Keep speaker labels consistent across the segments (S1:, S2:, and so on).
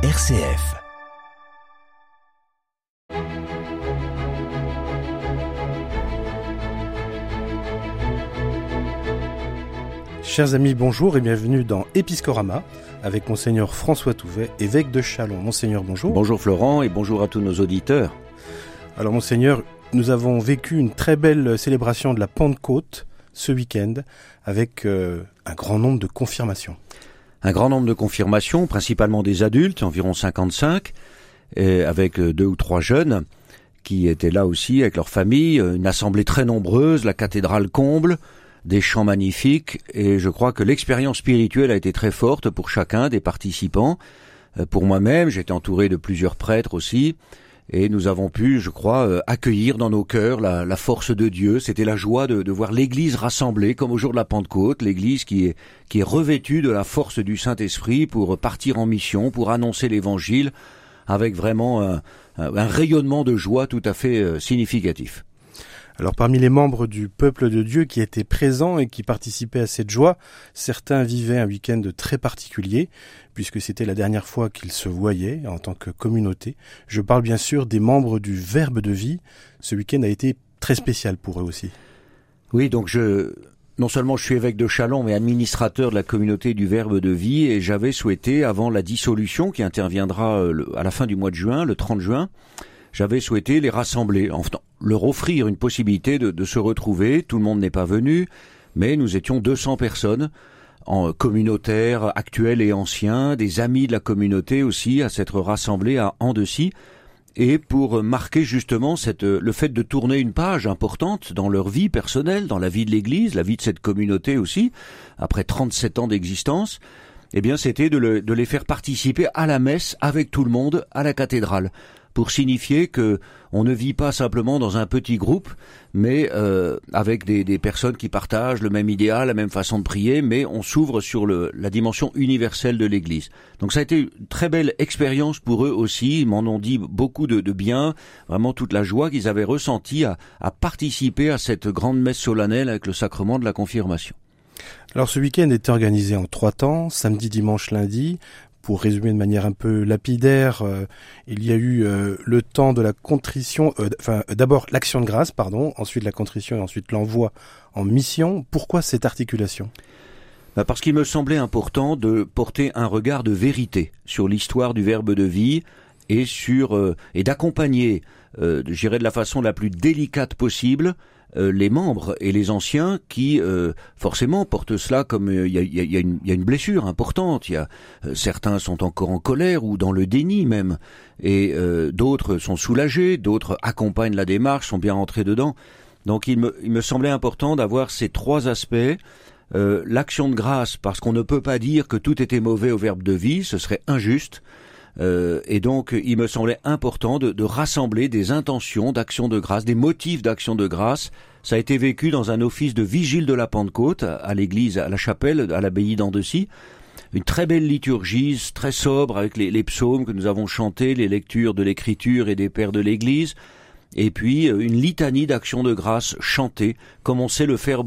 S1: RCF. Chers amis, bonjour et bienvenue dans Episcorama avec Monseigneur François Touvet, évêque de Chalon. Monseigneur, bonjour.
S2: Bonjour Florent et bonjour à tous nos auditeurs.
S1: Alors Monseigneur, nous avons vécu une très belle célébration de la Pentecôte ce week-end avec euh, un grand nombre de confirmations.
S2: Un grand nombre de confirmations, principalement des adultes, environ 55, et avec euh, deux ou trois jeunes qui étaient là aussi avec leur famille, une assemblée très nombreuse, la cathédrale comble, des chants magnifiques, et je crois que l'expérience spirituelle a été très forte pour chacun des participants. Euh, pour moi-même, j'étais entouré de plusieurs prêtres aussi, et nous avons pu, je crois, euh, accueillir dans nos cœurs la, force de Dieu. C'était la joie de, voir l'Église rassemblée, comme au jour de la Pentecôte, l'Église qui est, qui est revêtue de la force du Saint-Esprit pour partir en mission, pour annoncer l'Évangile, avec vraiment un, rayonnement de joie tout à fait euh, significatif.
S1: Alors parmi les membres du peuple de Dieu qui étaient présents et qui participaient à cette joie, certains vivaient un week-end très particulier, puisque c'était la dernière fois qu'ils se voyaient en tant que communauté. Je parle bien sûr des membres du Verbe de vie. Ce week-end a été très spécial pour eux aussi.
S2: Oui, donc je, non seulement je suis évêque de Chalon, mais administrateur de la communauté du Verbe de vie, et j'avais souhaité, avant la dissolution qui interviendra euh, à la fin du mois de juin, le 30 juin, j'avais souhaité les rassembler, enfin, leur offrir une possibilité de, de se retrouver. Tout le monde n'est pas venu, mais nous étions 200 personnes en communautaires actuels et anciens, des amis de la communauté aussi, à s'être rassemblés à Andecy, et pour marquer justement cette, le fait de tourner une page importante dans leur vie personnelle, dans la vie de l'Église, la vie de cette communauté aussi, après 37 ans d'existence, eh bien c'était de, de les faire participer à la messe avec tout le monde à la cathédrale pour signifier que on ne vit pas simplement dans un petit groupe, mais euh, avec des, personnes qui partagent le même idéal, la même façon de prier, mais on s'ouvre sur la dimension universelle de l'Église. Donc ça a été une très belle expérience pour eux aussi. Ils m'en ont dit beaucoup de, bien, vraiment toute la joie qu'ils avaient ressentie à participer à cette grande messe solennelle avec le sacrement de la confirmation.
S1: Alors ce week-end était organisé en trois temps, samedi, dimanche, lundi pour résumer de manière un peu lapidaire, euh, il y a eu euh, le temps de la contrition, euh, enfin d'abord l'action de grâce, pardon, ensuite la contrition et ensuite l'envoi en mission. Pourquoi cette articulation?
S2: Bah, Parce qu'il me semblait important de porter un regard de vérité sur l'histoire du Verbe de vie et sur et d'accompagner, j'irais de la façon la plus délicate possible, euh, les membres et les anciens qui euh, forcément portent cela comme il y, a, y, a y, a, une blessure importante. Il y a euh, certains sont encore en colère ou dans le déni même, et d'autres sont soulagés, d'autres accompagnent la démarche, sont bien rentrés dedans. Donc il me, il me semblait important d'avoir ces trois aspects. L'action de grâce, parce qu'on ne peut pas dire que tout était mauvais au verbe de vie, ce serait injuste. Euh, et donc, il me semblait important de, de rassembler des intentions d'action de grâce, des motifs d'action de grâce. Ça a été vécu dans un office de vigile de la Pentecôte à, l'église, à la chapelle, à l'abbaye d'Andecy. Une très belle liturgie, très sobre, avec les, les psaumes que nous avons chantés, les lectures de l'écriture et des pères de l'église et puis euh, une litanie d'actions de grâce chantées, comme on sait le faire,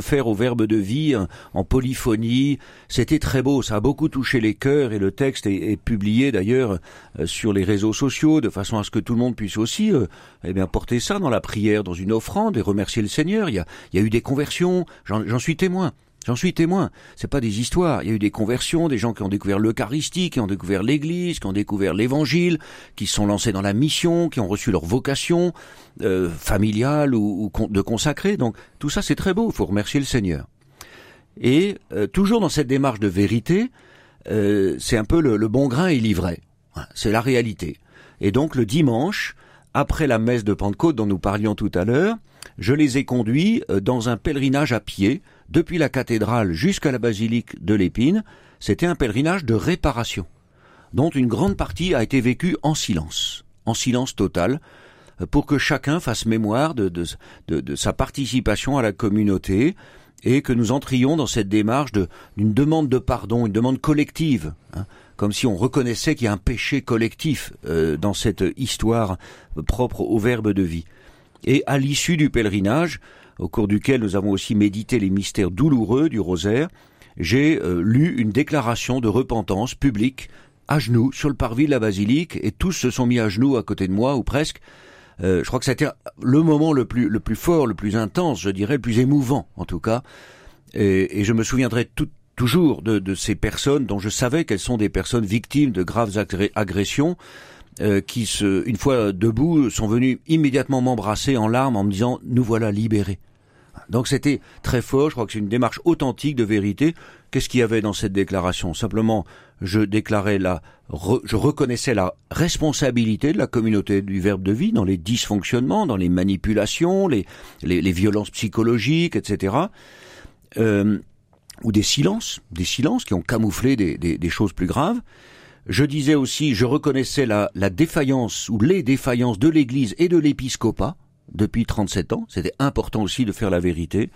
S2: faire au verbe de vie, hein, en polyphonie. C'était très beau, ça a beaucoup touché les cœurs, et le texte est, publié d'ailleurs euh, sur les réseaux sociaux, de façon à ce que tout le monde puisse aussi euh, eh bien, porter ça dans la prière, dans une offrande, et remercier le Seigneur. Il y a eu des conversions, j'en suis témoin. J'en suis témoin. C'est pas des histoires. Il y a eu des conversions, des gens qui ont découvert l'Eucharistie, qui ont découvert l'Église, qui ont découvert l'Évangile, qui sont lancés dans la mission, qui ont reçu leur vocation euh, familiale ou, de consacrer. Donc tout ça, c'est très beau. Il faut remercier le Seigneur. Et euh, toujours dans cette démarche de vérité, euh, c'est un peu le, le, bon grain et l'ivraie. C'est la réalité. Et donc le dimanche, après la messe de Pentecôte dont nous parlions tout à l'heure, je les ai conduits dans un pèlerinage à pied depuis la cathédrale jusqu'à la basilique de l'Épine, c'était un pèlerinage de réparation, dont une grande partie a été vécue en silence, en silence total, pour que chacun fasse mémoire de, de, sa participation à la communauté et que nous entrions dans cette démarche d'une demande de pardon, une demande collective, hein, comme si on reconnaissait qu'il y a un péché collectif euh, dans cette histoire propre au Verbe de vie. Et à l'issue du pèlerinage, au cours duquel nous avons aussi médité les mystères douloureux du rosaire, j'ai euh, lu une déclaration de repentance publique à genoux sur le parvis de la basilique et tous se sont mis à genoux à côté de moi ou presque. Euh, je crois que c'était le moment le plus le plus fort, le plus intense, je dirais, le plus émouvant en tout cas. Et, et je me souviendrai tout, toujours de, de, ces personnes dont je savais qu'elles sont des personnes victimes de graves agressions. Euh, qui, se, une fois debout, sont venus immédiatement m'embrasser en larmes en me disant ⁇ Nous voilà libérés ⁇ donc c'était très fort, je crois que c'est une démarche authentique de vérité. Qu'est-ce qu'il y avait dans cette déclaration? Simplement, je déclarais la, je reconnaissais la responsabilité de la communauté du verbe de vie dans les dysfonctionnements, dans les manipulations, les, les, les violences psychologiques, etc. Euh, ou des silences, des silences qui ont camouflé des, des, des choses plus graves. Je disais aussi, je reconnaissais la, la défaillance ou les défaillances de l'Église et de l'épiscopat depuis 37 ans. C'était important aussi de faire la vérité.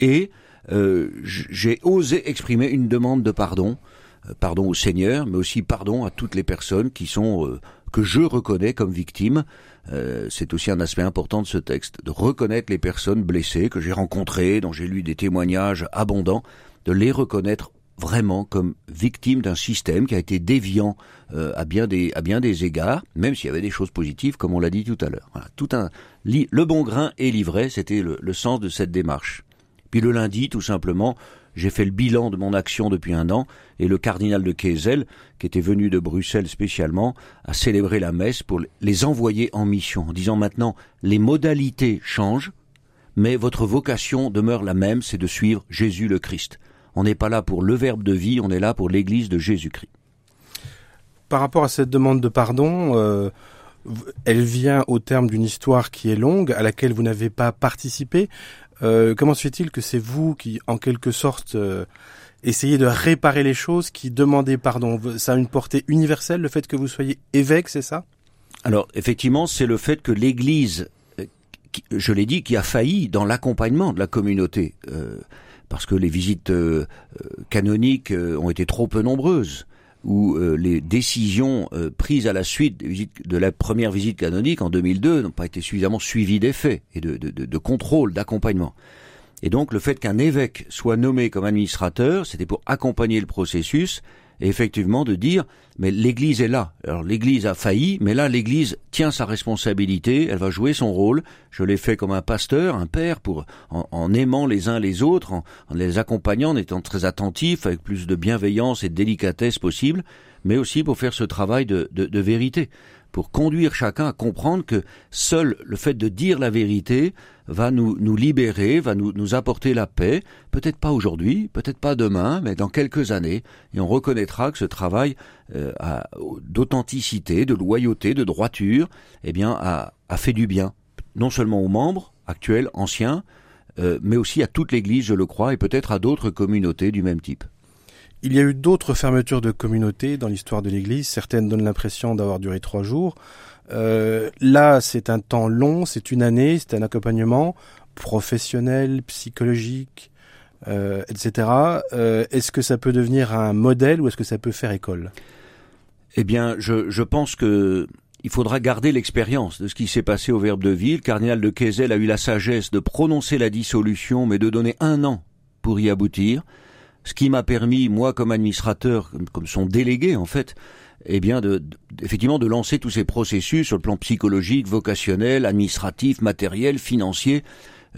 S2: Et euh, j'ai osé exprimer une demande de pardon, euh, pardon au Seigneur, mais aussi pardon à toutes les personnes qui sont euh, que je reconnais comme victimes. C'est aussi un aspect important de ce texte, de reconnaître les personnes blessées que j'ai rencontrées, dont j'ai lu des témoignages abondants, de les reconnaître vraiment comme victime d'un système qui a été déviant euh, à bien des à bien des égards, même s'il y avait des choses positives, comme on l'a dit tout à l'heure. Tout un le bon grain est livré, c'était le, sens de cette démarche. Puis le lundi, tout simplement, j'ai fait le bilan de mon action depuis un an, et le cardinal de Kessel, qui était venu de Bruxelles spécialement, a célébré la messe pour les envoyer en mission, en disant maintenant les modalités changent, mais votre vocation demeure la même, c'est de suivre Jésus le Christ. On n'est pas là pour le Verbe de vie, on est là pour l'Église de Jésus-Christ.
S1: Par rapport à cette demande de pardon, euh, elle vient au terme d'une histoire qui est longue, à laquelle vous n'avez pas participé. Euh, comment se fait-il que c'est vous qui, en quelque sorte, euh, essayez de réparer les choses, qui demandez pardon? Ça a une portée universelle, le fait que vous soyez évêque, c'est ça?
S2: Alors, effectivement, c'est le fait que l'Église, je l'ai dit, qui a failli dans l'accompagnement de la communauté parce que les visites euh, euh, canoniques euh, ont été trop peu nombreuses où les décisions prises à la suite de la première visite canonique en 2002 n'ont pas été suffisamment suivies d'effets et de contrôle, d'accompagnement. Et donc le fait qu'un évêque soit nommé comme administrateur, c'était pour accompagner le processus et effectivement de dire mais l'Église est là. Alors l'Église a failli, mais là l'Église tient sa responsabilité, elle va jouer son rôle. Je l'ai fait comme un pasteur, un père, pour en, aimant les uns les autres, en, les accompagnant, en étant très attentif, avec plus de bienveillance et de délicatesse possible, mais aussi pour faire ce travail de, de, de vérité pour conduire chacun à comprendre que seul le fait de dire la vérité va nous, libérer, va nous, apporter la paix, peut-être pas aujourd'hui, peut-être pas demain, mais dans quelques années, et on reconnaîtra que ce travail euh, d'authenticité, de loyauté, de droiture, eh bien, a, a, fait du bien, non seulement aux membres actuels, anciens, euh, mais aussi à toute l'Église, je le crois, et peut-être à d'autres communautés du même type.
S1: Il y a eu d'autres fermetures de communautés dans l'histoire de l'Église. Certaines donnent l'impression d'avoir duré trois jours. Euh, là, c'est un temps long, c'est une année, c'est un accompagnement professionnel, psychologique, euh, etc. Euh, est-ce que ça peut devenir un modèle ou est-ce que ça peut faire école?
S2: Eh bien, je, pense que il faudra garder l'expérience de ce qui s'est passé au Verbe de Vie. Le cardinal de Kessel a eu la sagesse de prononcer la dissolution, mais de donner un an pour y aboutir ce qui m'a permis, moi, comme administrateur, comme, son délégué, en fait, eh bien, de, effectivement, de lancer tous ces processus sur le plan psychologique, vocationnel, administratif, matériel, financier.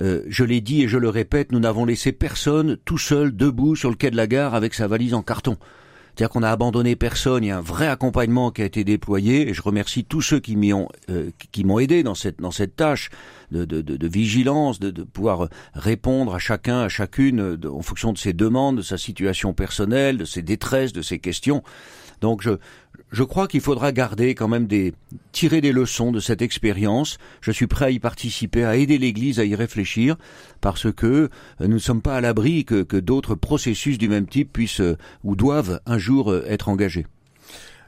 S2: Euh, je l'ai dit et je le répète, nous n'avons laissé personne tout seul, debout, sur le quai de la gare avec sa valise en carton. C'est-à-dire qu'on a abandonné personne, il y a un vrai accompagnement qui a été déployé, et je remercie tous ceux qui m'ont euh, qui m'ont aidé dans cette dans cette tâche de, de, de, de vigilance, de, pouvoir répondre à chacun, à chacune, en fonction de ses demandes, de sa situation personnelle, de ses détresses, de ses questions. Donc je, je crois qu'il faudra garder quand même des tirer des leçons de cette expérience. Je suis prêt à y participer, à aider l'Église à y réfléchir, parce que euh, nous ne sommes pas à l'abri que, d'autres processus du même type puissent euh, ou doivent un jour euh, être engagés.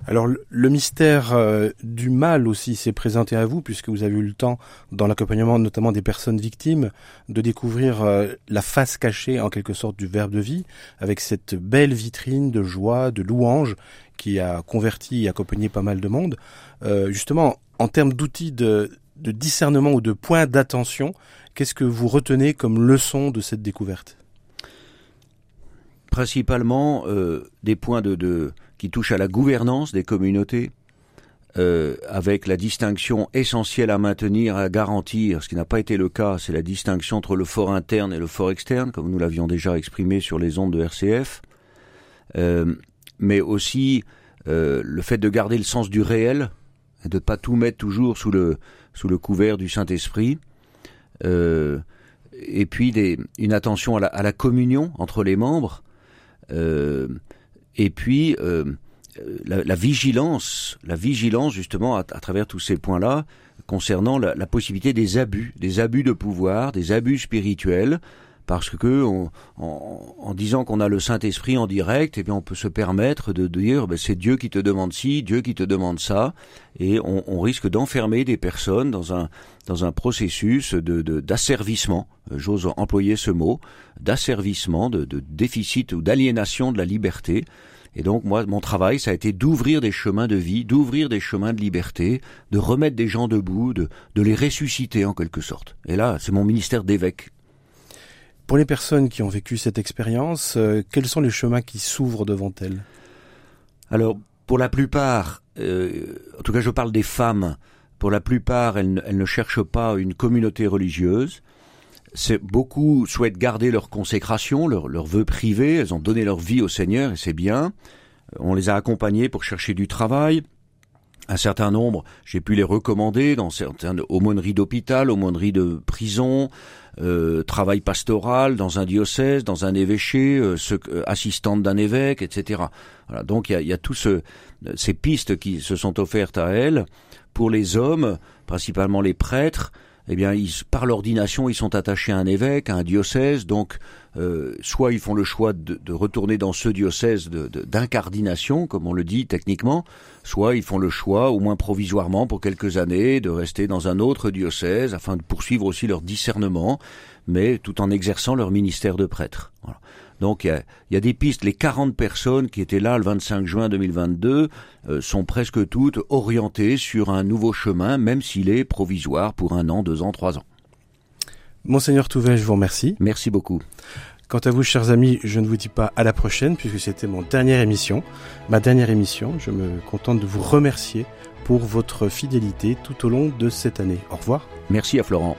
S1: Alors le mystère du mal aussi s'est présenté à vous puisque vous avez eu le temps dans l'accompagnement notamment des personnes victimes de découvrir la face cachée en quelque sorte du verbe de vie avec cette belle vitrine de joie, de louange qui a converti et accompagné pas mal de monde. Euh, justement, en termes d'outils de, discernement ou de points d'attention, qu'est-ce que vous retenez comme leçon de cette découverte?
S2: Principalement euh, des points de, qui touche à la gouvernance des communautés, euh, avec la distinction essentielle à maintenir, à garantir, ce qui n'a pas été le cas, c'est la distinction entre le fort interne et le fort externe, comme nous l'avions déjà exprimé sur les ondes de RCF, mais aussi euh, le fait de garder le sens du réel, de ne pas tout mettre toujours sous le, sous le couvert du Saint-Esprit, euh, et puis une attention à la, communion entre les membres, euh, et puis la, la, vigilance, la vigilance justement à, travers tous ces points-là concernant la, possibilité des abus, des abus de pouvoir, des abus spirituels, parce que en, en, disant qu'on a le Saint-Esprit en direct, eh bien on peut se permettre de dire ben, c'est Dieu qui te demande ci, Dieu qui te demande ça, et on, on risque d'enfermer des personnes dans un dans un processus de d'asservissement, j'ose employer ce mot, d'asservissement, de, de déficit ou d'aliénation de la liberté. Et donc moi, mon travail, ça a été d'ouvrir des chemins de vie, d'ouvrir des chemins de liberté, de remettre des gens debout, de, de les ressusciter en quelque sorte. Et là, c'est mon ministère d'évêque
S1: pour les personnes qui ont vécu cette expérience, euh, quels sont les chemins qui s'ouvrent devant elles?
S2: Alors, pour la plupart, euh, en tout cas je parle des femmes, pour la plupart, elles, ne cherchent pas une communauté religieuse. Beaucoup souhaitent garder leur consécration, leur, leur vœu privé, elles ont donné leur vie au Seigneur et c'est bien. On les a accompagnées pour chercher du travail, un certain nombre, j'ai pu les recommander dans certaines aumôneries d'hôpital, aumôneries de prison, euh, travail pastoral dans un diocèse, dans un évêché, euh, euh, assistante d'un évêque, etc. Donc il y a, y ces pistes qui se sont offertes à elles. Pour les hommes, principalement les prêtres, eh bien, ils, par l'ordination, ils sont attachés à un évêque, à un diocèse, donc euh, soit ils font le choix de, de retourner dans ce diocèse d'incardination, de, comme on le dit techniquement, soit ils font le choix, au moins provisoirement pour quelques années, de rester dans un autre diocèse afin de poursuivre aussi leur discernement, mais tout en exerçant leur ministère de prêtre. Voilà. Donc il y, y a, des pistes. Les 40 personnes qui étaient là le 25 juin 2022 euh, sont presque toutes orientées sur un nouveau chemin, même s'il est provisoire pour un an, deux ans, trois ans.
S1: Monseigneur Touvet, je vous remercie.
S2: Merci beaucoup.
S1: Quant à vous, chers amis, je ne vous dis pas à la prochaine, puisque c'était mon dernière émission. Ma dernière émission, je me contente de vous remercier pour votre fidélité tout au long de cette année. Au revoir.
S2: Merci à Florent.